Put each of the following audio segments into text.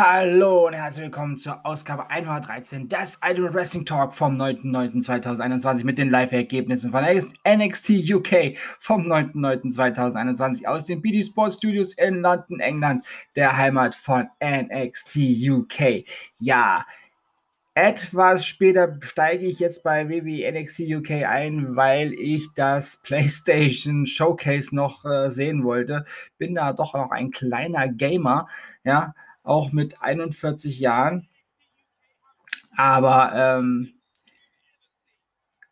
Hallo und herzlich willkommen zur Ausgabe 113 des Idol Wrestling Talk vom 9.9.2021 mit den Live-Ergebnissen von NXT UK vom 9.9.2021 aus den BD Sports Studios in London, England, der Heimat von NXT UK. Ja, etwas später steige ich jetzt bei WWE NXT UK ein, weil ich das PlayStation Showcase noch äh, sehen wollte. Bin da doch noch ein kleiner Gamer, ja auch mit 41 Jahren. Aber ähm,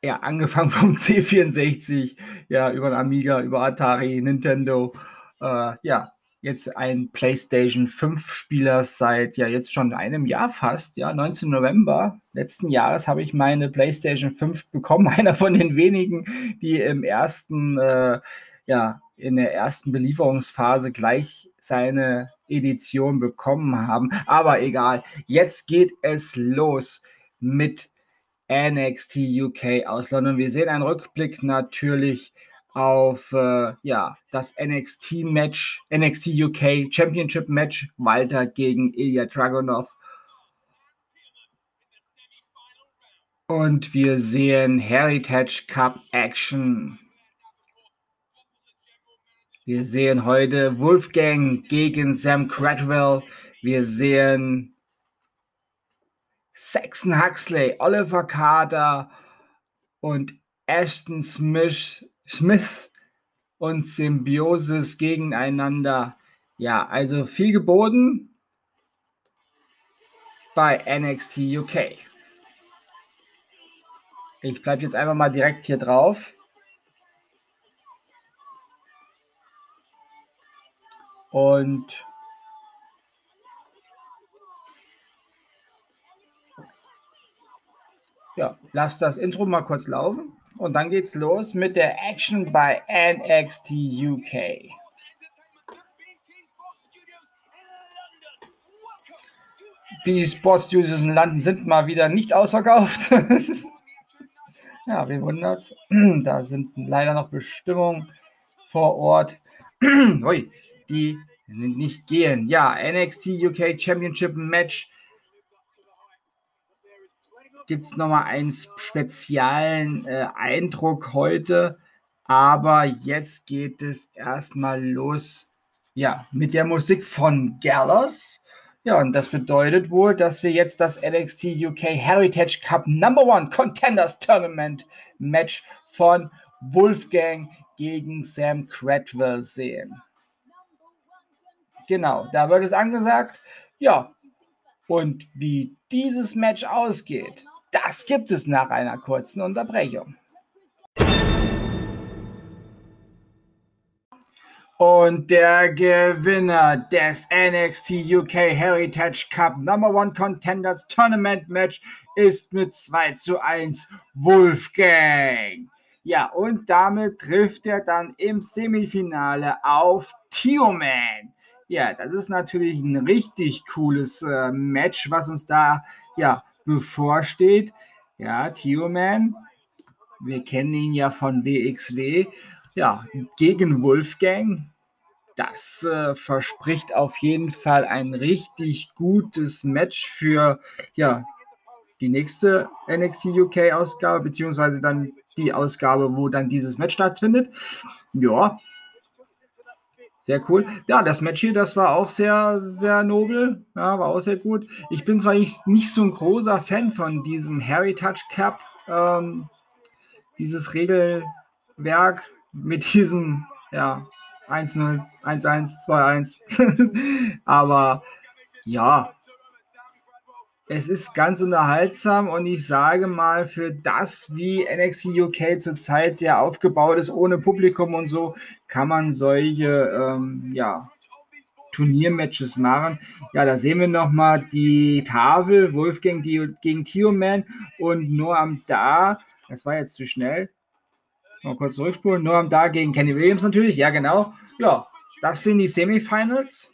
ja, angefangen vom C64, ja, über den Amiga, über Atari, Nintendo, äh, ja, jetzt ein PlayStation 5 Spieler seit ja jetzt schon einem Jahr fast, ja, 19 November letzten Jahres habe ich meine PlayStation 5 bekommen, einer von den wenigen, die im ersten, äh, ja, in der ersten Belieferungsphase gleich seine Edition bekommen haben. Aber egal, jetzt geht es los mit NXT UK aus London. Wir sehen einen Rückblick natürlich auf äh, ja, das NXT Match, NXT UK Championship Match, Walter gegen Ilya Dragunov. Und wir sehen Heritage Cup Action. Wir sehen heute Wolfgang gegen Sam Cradwell. Wir sehen Saxon Huxley, Oliver Carter und Ashton Smith, Smith und Symbiosis gegeneinander. Ja, also viel geboten bei NXT UK. Ich bleibe jetzt einfach mal direkt hier drauf. Und ja, lass das Intro mal kurz laufen. Und dann geht's los mit der Action bei NXT UK. Die Sports Studios in London sind mal wieder nicht ausverkauft. ja, wen wundert's? da sind leider noch Bestimmungen vor Ort. Ui, die nicht gehen. Ja, NXT UK Championship Match. Gibt es nochmal einen speziellen äh, Eindruck heute. Aber jetzt geht es erstmal los. Ja, mit der Musik von Gallows. Ja, und das bedeutet wohl, dass wir jetzt das NXT UK Heritage Cup Number One Contenders Tournament Match von Wolfgang gegen Sam Cradwell sehen. Genau, da wird es angesagt. Ja, und wie dieses Match ausgeht, das gibt es nach einer kurzen Unterbrechung. Und der Gewinner des NXT UK Heritage Cup Number One Contenders Tournament Match ist mit 2 zu 1 Wolfgang. Ja, und damit trifft er dann im Semifinale auf Tioman. Ja, das ist natürlich ein richtig cooles äh, Match, was uns da ja bevorsteht. Ja, Tioman, wir kennen ihn ja von WXW. Ja, gegen Wolfgang. Das äh, verspricht auf jeden Fall ein richtig gutes Match für ja, die nächste NXT UK Ausgabe, beziehungsweise dann die Ausgabe, wo dann dieses Match stattfindet. Ja, sehr cool. Ja, das Match hier, das war auch sehr, sehr nobel. Ja, war auch sehr gut. Ich bin zwar nicht, so ein großer Fan von diesem Heritage Cap, ähm, dieses Regelwerk mit diesem, ja, 1-0, 1-1, 2-1. Aber ja, es ist ganz unterhaltsam und ich sage mal, für das, wie NXT UK zurzeit ja aufgebaut ist, ohne Publikum und so, kann man solche ähm, ja, Turniermatches machen. Ja, da sehen wir nochmal die Tafel, Wolfgang die, gegen Tioman und Noam Da, das war jetzt zu schnell. Mal kurz zurückspulen. Noam Da gegen Kenny Williams natürlich, ja genau. Ja, das sind die Semifinals.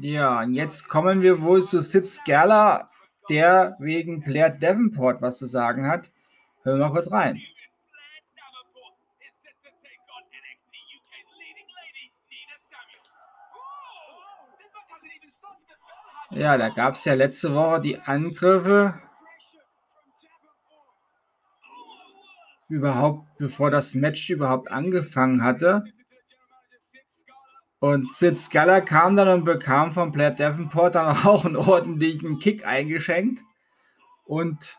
Ja, und jetzt kommen wir wohl zu Sid Skerla, der wegen Blair Davenport was zu sagen hat. Hören wir mal kurz rein. Ja, da gab es ja letzte Woche die Angriffe. Überhaupt, bevor das Match überhaupt angefangen hatte. Und Sid Scala kam dann und bekam von Blair Davenport dann auch einen ordentlichen Kick eingeschenkt. Und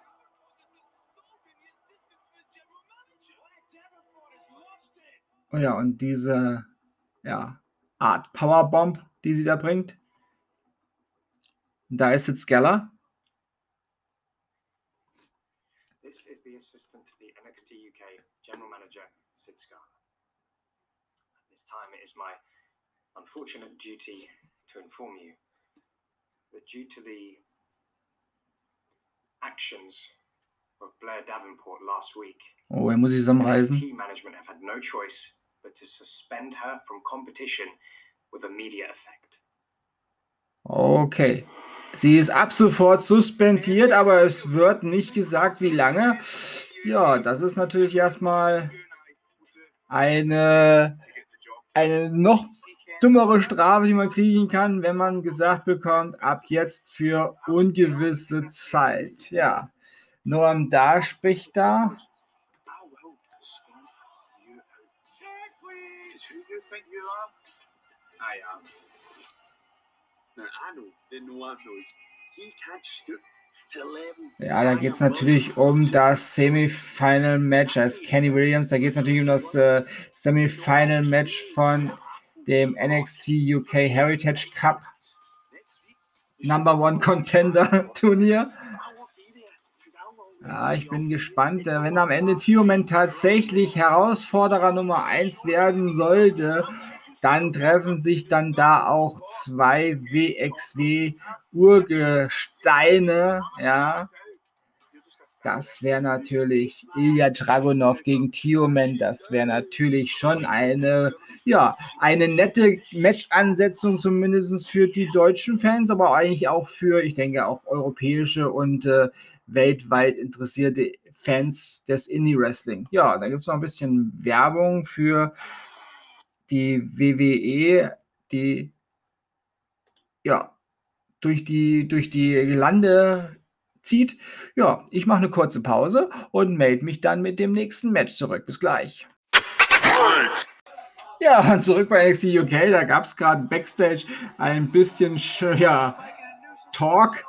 oh ja, und diese ja, Art Powerbomb, die sie da bringt. Da ist Sid Scala. This is the assistant to the NXT UK General Manager, Sid Scala. This time it is my unfortunate duty to inform you that due to the actions of Blair Davenport last week, oh, er muss sich zusammenreißen. management have had no choice but to suspend her from competition with immediate effect. Okay. Sie ist ab sofort suspendiert, aber es wird nicht gesagt, wie lange. Ja, das ist natürlich erstmal eine, eine noch dümmere Strafe, die man kriegen kann, wenn man gesagt bekommt, ab jetzt für ungewisse Zeit. Ja, Norm da spricht da. Ja, da geht es natürlich um das Semifinal-Match als Kenny Williams. Da geht es natürlich um das äh, Semifinal-Match von dem NXT UK Heritage Cup Number One Contender Turnier. Ja, ich bin gespannt, äh, wenn am Ende Tioman tatsächlich Herausforderer Nummer 1 werden sollte, dann treffen sich dann da auch zwei WXW Urgesteine, ja, das wäre natürlich Ilya Dragunov gegen Tioman. Das wäre natürlich schon eine, ja, eine nette Match-Ansetzung, zumindest für die deutschen Fans, aber eigentlich auch für, ich denke, auch europäische und äh, weltweit interessierte Fans des Indie-Wrestling. Ja, da gibt es noch ein bisschen Werbung für die WWE, die ja durch die, durch die Lande zieht. Ja, ich mache eine kurze Pause und melde mich dann mit dem nächsten Match zurück. Bis gleich. Ja, zurück bei NXT UK. Da gab es gerade Backstage ein bisschen ja, Talk.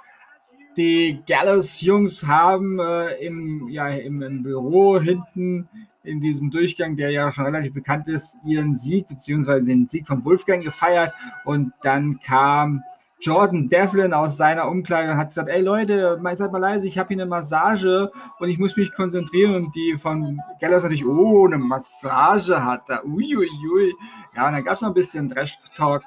Die Gallus-Jungs haben äh, im, ja, im, im Büro hinten in diesem Durchgang, der ja schon relativ bekannt ist, ihren Sieg bzw. den Sieg von Wolfgang gefeiert. Und dann kam Jordan Devlin aus seiner Umkleidung hat gesagt, ey Leute, seid mal leise, ich habe hier eine Massage und ich muss mich konzentrieren. Und die von Gallows natürlich, oh, eine Massage hat er. Uiuiui. Ja, und dann gab es noch ein bisschen Trash-Talk.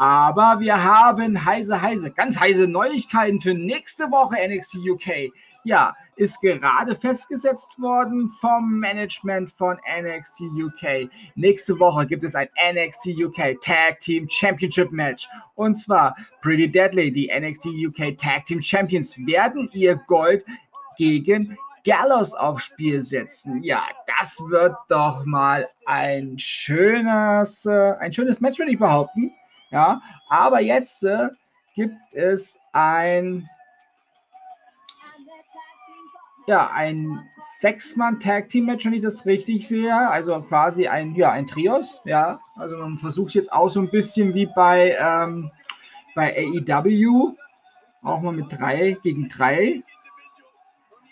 Aber wir haben heiße, heiße, ganz heiße Neuigkeiten für nächste Woche NXT UK ja, ist gerade festgesetzt worden vom Management von NXT UK. Nächste Woche gibt es ein NXT UK Tag Team Championship Match. Und zwar Pretty Deadly, die NXT UK Tag Team Champions, werden ihr Gold gegen Gallows aufs Spiel setzen. Ja, das wird doch mal ein schönes, äh, ein schönes Match, würde ich behaupten. Ja, aber jetzt äh, gibt es ein ja, ein Sechs-Mann-Tag-Team-Match, wenn ich das richtig sehe. Also quasi ein, ja, ein Trios, ja. Also man versucht jetzt auch so ein bisschen wie bei, ähm, bei AEW, auch mal mit drei gegen drei.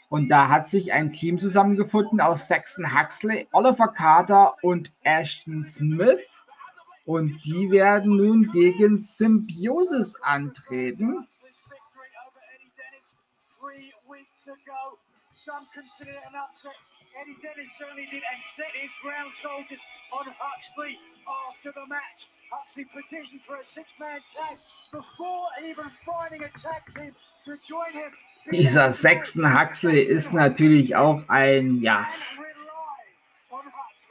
Und da hat sich ein Team zusammengefunden aus Saxon Huxley, Oliver Carter und Ashton Smith. Und die werden nun gegen Symbiosis antreten. Dieser sechsten Huxley ist natürlich auch ein, ja,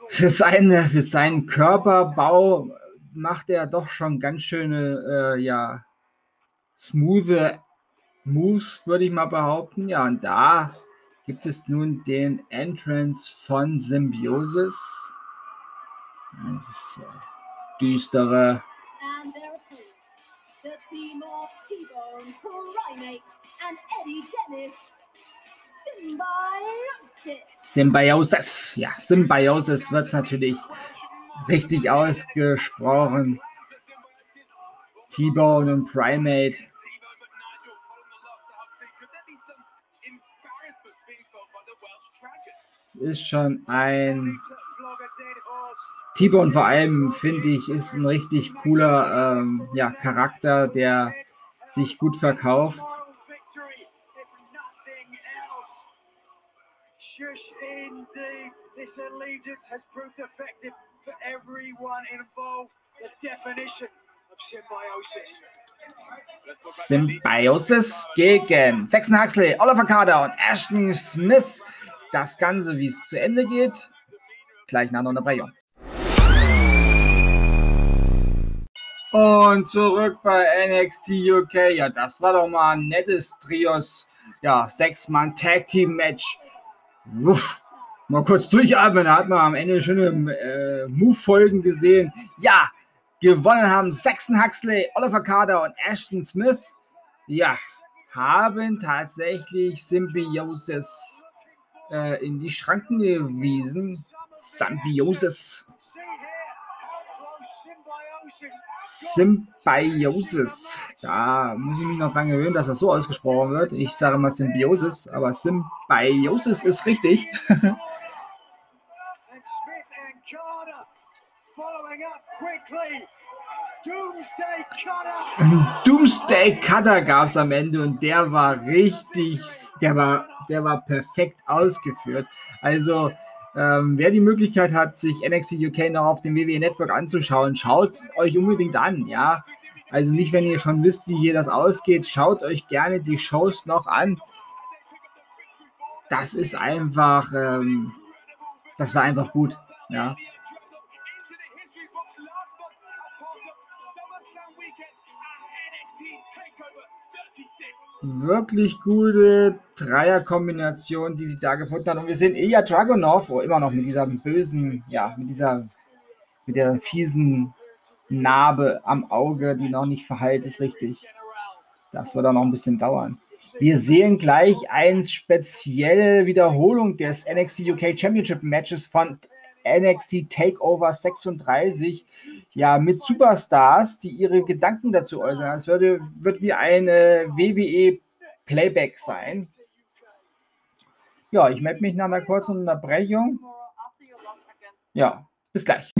für, seine, für seinen Körperbau macht er doch schon ganz schöne, äh, ja, smooth Moves, würde ich mal behaupten. Ja, und da gibt es nun den Entrance von Symbiosis. Das ist ja düstere. Symbiosis, ja, Symbiosis wird es natürlich richtig ausgesprochen. T-Bone und Primate. Es ist schon ein T-Bone vor allem, finde ich, ist ein richtig cooler ähm, ja, Charakter, der sich gut verkauft. Shush indeed. This allegiance has proved effective for everyone involved. The definition of symbiosis. Symbiosis gegen Saxon Huxley, Oliver Carter und Ashton Smith. Das Ganze, wie es zu Ende geht, gleich nach einer Unterbrechung. Und zurück bei NXT UK. Ja, das war doch mal ein nettes Trios. Ja, sechs-Mann Tag Team Match. Uff, mal kurz durchatmen, da hat man am Ende schöne äh, Move-Folgen gesehen. Ja, gewonnen haben Saxon Huxley, Oliver Carter und Ashton Smith. Ja, haben tatsächlich Symbiosis äh, in die Schranken gewiesen. Symbiosis. Symbiosis. Da muss ich mich noch dran gewöhnen, dass das so ausgesprochen wird. Ich sage mal Symbiosis, aber Symbiosis ist richtig. Doomsday Cutter gab es am Ende und der war richtig, der war, der war perfekt ausgeführt. Also ähm, wer die Möglichkeit hat, sich NXT UK noch auf dem WWE Network anzuschauen, schaut euch unbedingt an, ja. Also nicht, wenn ihr schon wisst, wie hier das ausgeht, schaut euch gerne die Shows noch an. Das ist einfach, ähm, das war einfach gut, ja. Wirklich gute Dreierkombination, die sie da gefunden hat. Und wir sehen Ilya Dragunov, oh, immer noch mit dieser bösen, ja, mit dieser, mit der fiesen Narbe am Auge, die noch nicht verheilt ist, richtig. Das wird auch noch ein bisschen dauern. Wir sehen gleich eine spezielle Wiederholung des NXT UK Championship Matches von NXT Takeover 36 ja, mit Superstars, die ihre Gedanken dazu äußern. Es würde, wird wie eine WWE Playback sein. Ja, ich melde mich nach einer kurzen Unterbrechung. Ja, bis gleich.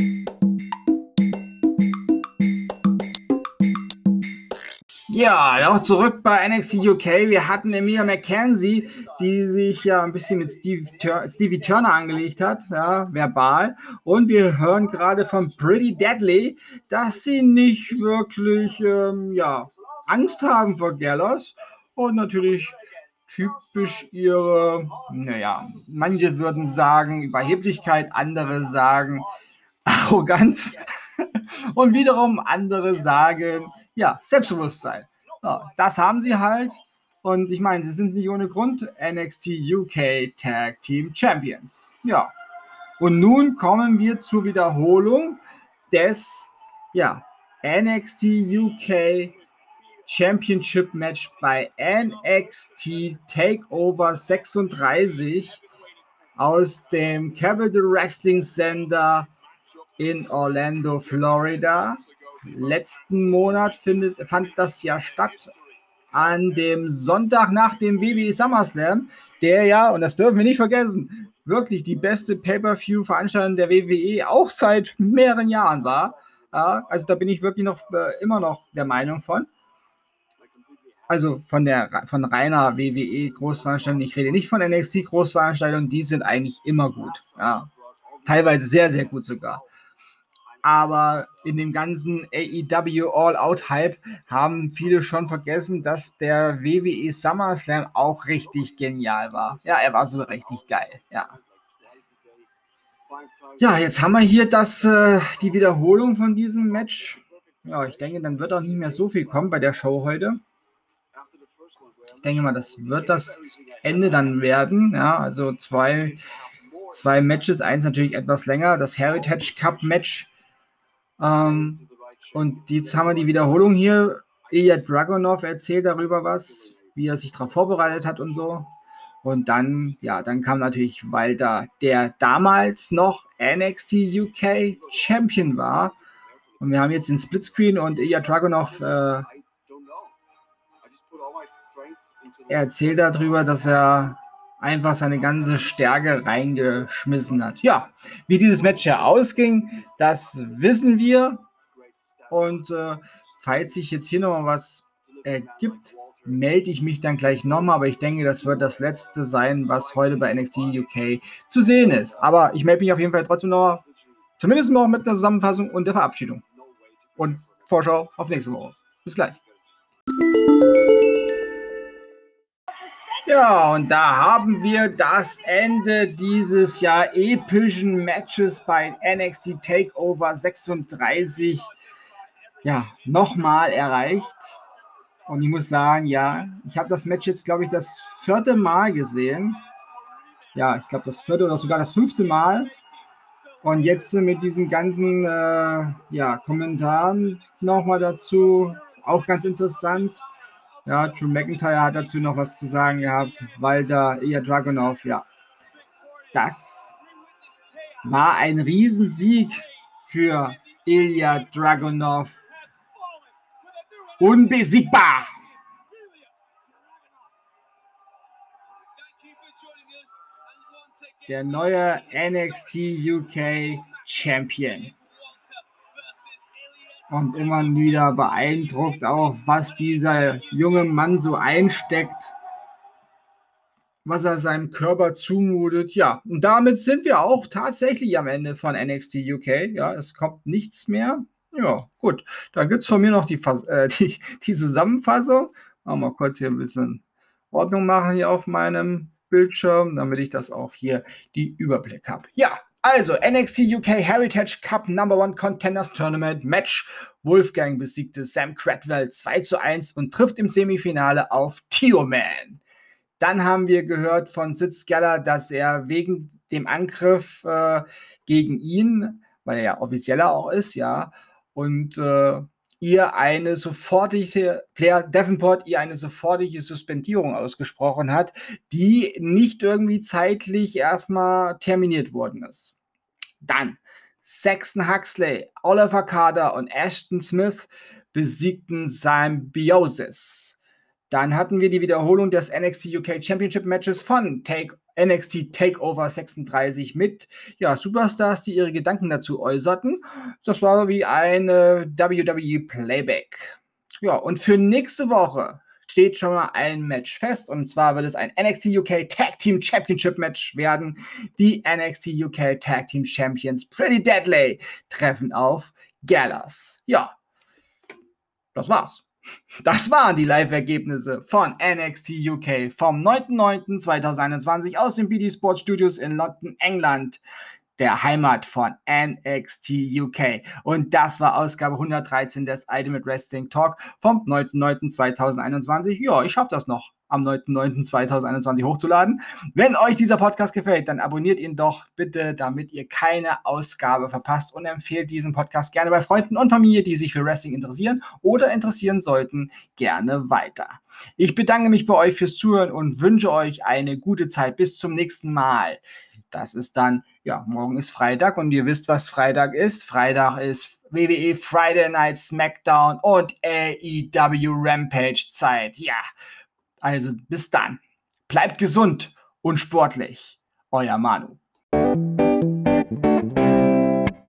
Ja, auch zurück bei NXT UK. Wir hatten Emilia McKenzie, die sich ja ein bisschen mit Steve Tur Stevie Turner angelegt hat, ja, verbal. Und wir hören gerade von Pretty Deadly, dass sie nicht wirklich, ähm, ja, Angst haben vor Gallows. Und natürlich typisch ihre, naja, manche würden sagen Überheblichkeit, andere sagen Arroganz. Und wiederum andere sagen, ja, Selbstbewusstsein. Ja, das haben sie halt. Und ich meine, sie sind nicht ohne Grund NXT UK Tag Team Champions. Ja. Und nun kommen wir zur Wiederholung des ja, NXT UK Championship Match bei NXT Takeover 36 aus dem Capital Wrestling Center in Orlando, Florida letzten Monat findet, fand das ja statt an dem Sonntag nach dem WWE SummerSlam, der ja, und das dürfen wir nicht vergessen, wirklich die beste Pay-Per-View-Veranstaltung der WWE auch seit mehreren Jahren war. Also da bin ich wirklich noch äh, immer noch der Meinung von. Also von der von reiner WWE Großveranstaltung. Ich rede nicht von NXT Großveranstaltungen, die sind eigentlich immer gut. Ja. Teilweise sehr, sehr gut sogar aber in dem ganzen AEW All-Out-Hype haben viele schon vergessen, dass der WWE SummerSlam auch richtig genial war. Ja, er war so richtig geil, ja. Ja, jetzt haben wir hier das, äh, die Wiederholung von diesem Match. Ja, ich denke, dann wird auch nicht mehr so viel kommen bei der Show heute. Ich denke mal, das wird das Ende dann werden. Ja, also zwei, zwei Matches, eins natürlich etwas länger. Das Heritage Cup Match ähm, und jetzt haben wir die Wiederholung hier Ilya Dragunov erzählt darüber was, wie er sich darauf vorbereitet hat und so. Und dann, ja, dann kam natürlich Walter, der damals noch NXT UK Champion war. Und wir haben jetzt den Splitscreen und Ilya Dragunov äh, er erzählt darüber, dass er einfach seine ganze Stärke reingeschmissen hat. Ja, wie dieses Match ja ausging, das wissen wir. Und äh, falls sich jetzt hier nochmal was ergibt, melde ich mich dann gleich nochmal. Aber ich denke, das wird das letzte sein, was heute bei NXT UK zu sehen ist. Aber ich melde mich auf jeden Fall trotzdem noch, zumindest noch mit einer Zusammenfassung und der Verabschiedung. Und Vorschau auf nächste Woche. Bis gleich. Ja, und da haben wir das Ende dieses ja epischen Matches bei NXT Takeover 36 ja nochmal erreicht. Und ich muss sagen, ja, ich habe das Match jetzt, glaube ich, das vierte Mal gesehen. Ja, ich glaube, das vierte oder sogar das fünfte Mal. Und jetzt mit diesen ganzen äh, ja, Kommentaren nochmal dazu, auch ganz interessant. Ja, Drew McIntyre hat dazu noch was zu sagen gehabt, weil da Ilya Dragunov, ja. Das war ein Riesensieg für Ilya Dragunov. Unbesiegbar! Der neue NXT UK Champion und immer wieder beeindruckt auch, was dieser junge Mann so einsteckt, was er seinem Körper zumutet. Ja, und damit sind wir auch tatsächlich am Ende von NXT UK. Ja, es kommt nichts mehr. Ja, gut. Da gibt es von mir noch die, äh, die, die Zusammenfassung. Wir kurz hier ein bisschen Ordnung machen hier auf meinem Bildschirm, damit ich das auch hier die Überblick habe. Ja, also, NXT UK Heritage Cup Number One Contenders Tournament Match. Wolfgang besiegte Sam Cradwell 2 zu 1 und trifft im Semifinale auf Tio-Man. Dann haben wir gehört von Sid Geller, dass er wegen dem Angriff äh, gegen ihn, weil er ja offizieller auch ist, ja, und äh, ihr eine sofortige, Player Davenport ihr eine sofortige Suspendierung ausgesprochen hat, die nicht irgendwie zeitlich erstmal terminiert worden ist. Dann Saxon Huxley, Oliver Carter und Ashton Smith besiegten Symbiosis. Dann hatten wir die Wiederholung des NXT UK Championship Matches von Take, NXT Takeover 36 mit ja, Superstars, die ihre Gedanken dazu äußerten. Das war wie eine WWE Playback. Ja, und für nächste Woche steht schon mal ein Match fest. Und zwar wird es ein NXT UK Tag Team Championship Match werden. Die NXT UK Tag Team Champions Pretty Deadly treffen auf Gallas. Ja, das war's. Das waren die Live-Ergebnisse von NXT UK vom 9.9.2021 aus den BD Sports Studios in London, England der Heimat von NXT UK. Und das war Ausgabe 113 des Ultimate Wrestling Talk vom 9.9.2021. Ja, ich schaffe das noch am 9.9.2021 hochzuladen. Wenn euch dieser Podcast gefällt, dann abonniert ihn doch bitte, damit ihr keine Ausgabe verpasst und empfehlt diesen Podcast gerne bei Freunden und Familie, die sich für Wrestling interessieren oder interessieren sollten, gerne weiter. Ich bedanke mich bei euch fürs Zuhören und wünsche euch eine gute Zeit. Bis zum nächsten Mal. Das ist dann, ja, morgen ist Freitag und ihr wisst, was Freitag ist. Freitag ist WWE Friday Night SmackDown und AEW Rampage Zeit. Ja, also bis dann. Bleibt gesund und sportlich. Euer Manu.